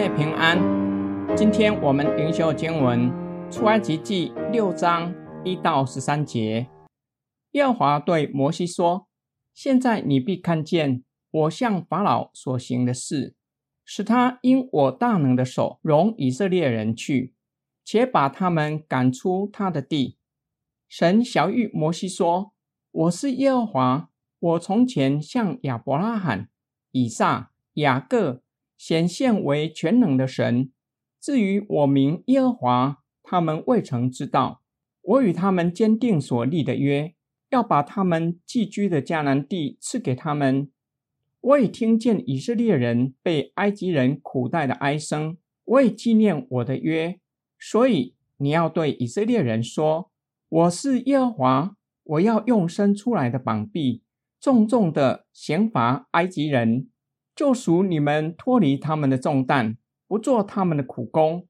妹平安。今天我们灵修经文出埃及记六章一到十三节。耶和华对摩西说：“现在你必看见我向法老所行的事，使他因我大能的手容以色列人去，且把他们赶出他的地。”神晓諭摩西说：“我是耶和华，我从前向亚伯拉罕、以撒、雅各。”显现为全能的神。至于我名耶和华，他们未曾知道。我与他们坚定所立的约，要把他们寄居的迦南地赐给他们。我已听见以色列人被埃及人苦待的哀声，我已纪念我的约。所以你要对以色列人说：我是耶和华，我要用伸出来的膀臂，重重的刑罚埃及人。救赎你们脱离他们的重担，不做他们的苦工。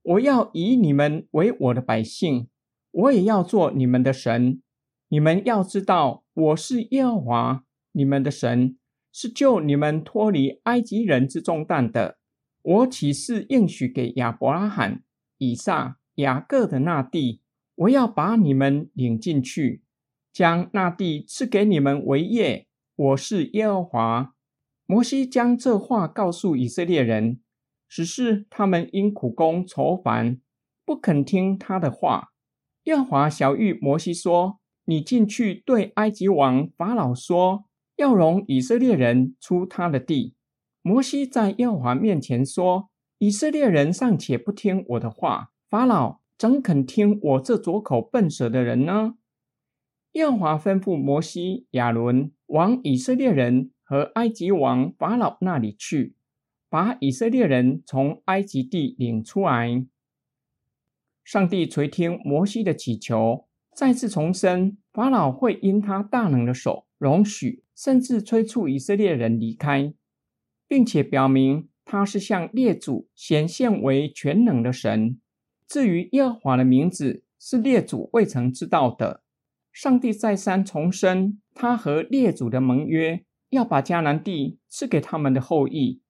我要以你们为我的百姓，我也要做你们的神。你们要知道，我是耶和华你们的神，是救你们脱离埃及人之重担的。我岂是应许给亚伯拉罕、以撒、雅各的那地，我要把你们领进去，将那地赐给你们为业。我是耶和华。摩西将这话告诉以色列人，只是他们因苦工愁烦，不肯听他的话。耶华晓諭摩西说：“你进去对埃及王法老说，要容以色列人出他的地。”摩西在耶华面前说：“以色列人尚且不听我的话，法老怎肯听我这拙口笨舌的人呢？”耶华吩咐摩西、亚伦往以色列人。和埃及王法老那里去，把以色列人从埃及地领出来。上帝垂听摩西的祈求，再次重申法老会因他大能的手容许，甚至催促以色列人离开，并且表明他是向列祖显现为全能的神。至于耶和华的名字，是列祖未曾知道的。上帝再三重申他和列祖的盟约。要把迦南地赐给他们的后裔，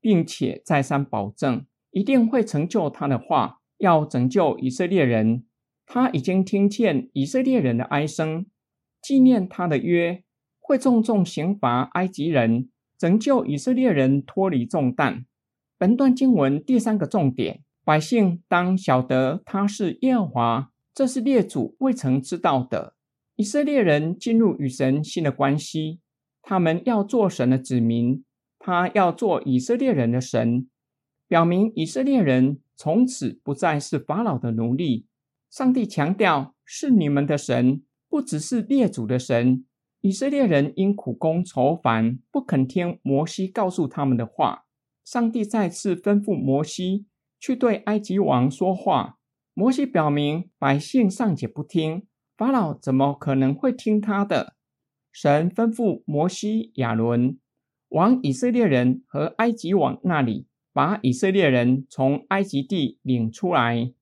并且再三保证一定会成就他的话，要拯救以色列人。他已经听见以色列人的哀声，纪念他的约，会重重刑罚埃及人，拯救以色列人脱离重担。本段经文第三个重点：百姓当晓得他是耶和华，这是列祖未曾知道的。以色列人进入与神新的关系。他们要做神的子民，他要做以色列人的神，表明以色列人从此不再是法老的奴隶。上帝强调是你们的神，不只是列祖的神。以色列人因苦工愁烦，不肯听摩西告诉他们的话。上帝再次吩咐摩西去对埃及王说话。摩西表明百姓尚且不听，法老怎么可能会听他的？神吩咐摩西、亚伦往以色列人和埃及王那里，把以色列人从埃及地领出来。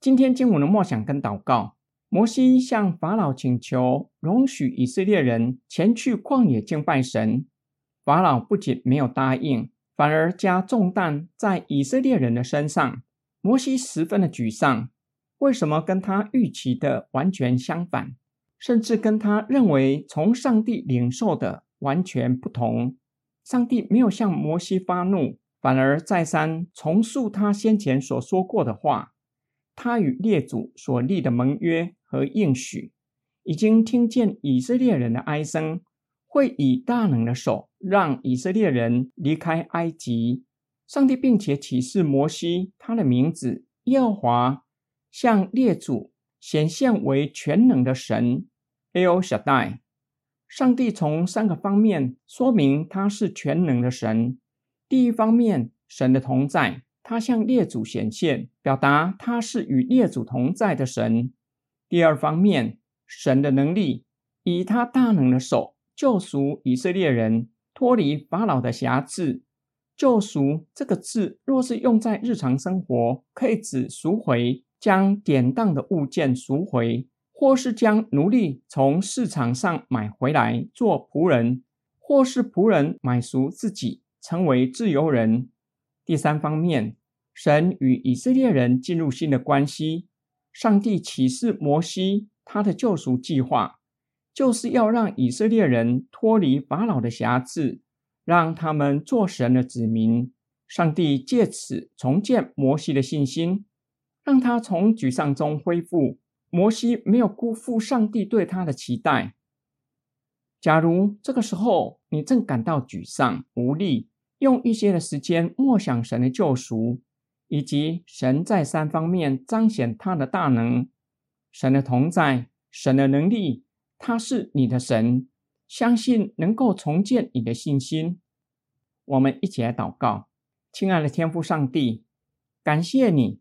今天经文的默想跟祷告，摩西向法老请求容许以色列人前去旷野敬拜神。法老不仅没有答应，反而加重担在以色列人的身上。摩西十分的沮丧，为什么跟他预期的完全相反？甚至跟他认为从上帝领受的完全不同。上帝没有向摩西发怒，反而再三重述他先前所说过的话。他与列祖所立的盟约和应许，已经听见以色列人的哀声，会以大能的手让以色列人离开埃及。上帝并且启示摩西，他的名字耶和华向列祖。显现为全能的神，El Shaddai。上帝从三个方面说明他是全能的神。第一方面，神的同在，他向列祖显现，表达他是与列祖同在的神。第二方面，神的能力，以他大能的手救赎以色列人脱离法老的辖制。救赎这个字，若是用在日常生活，可以指赎回。将典当的物件赎回，或是将奴隶从市场上买回来做仆人，或是仆人买赎自己成为自由人。第三方面，神与以色列人进入新的关系。上帝启示摩西，他的救赎计划就是要让以色列人脱离法老的辖制，让他们做神的子民。上帝借此重建摩西的信心，让他从沮丧中恢复。摩西没有辜负上帝对他的期待。假如这个时候你正感到沮丧无力，用一些的时间默想神的救赎，以及神在三方面彰显他的大能，神的同在，神的能力，他是你的神，相信能够重建你的信心。我们一起来祷告，亲爱的天父上帝，感谢你，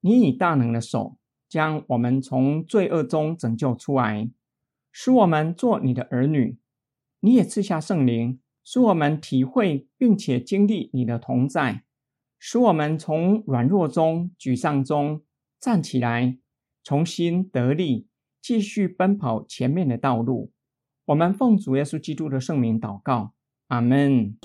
你以大能的手将我们从罪恶中拯救出来，使我们做你的儿女。你也赐下圣灵。使我们体会并且经历你的同在，使我们从软弱中、沮丧中站起来，重新得力，继续奔跑前面的道路。我们奉主耶稣基督的圣名祷告，阿门。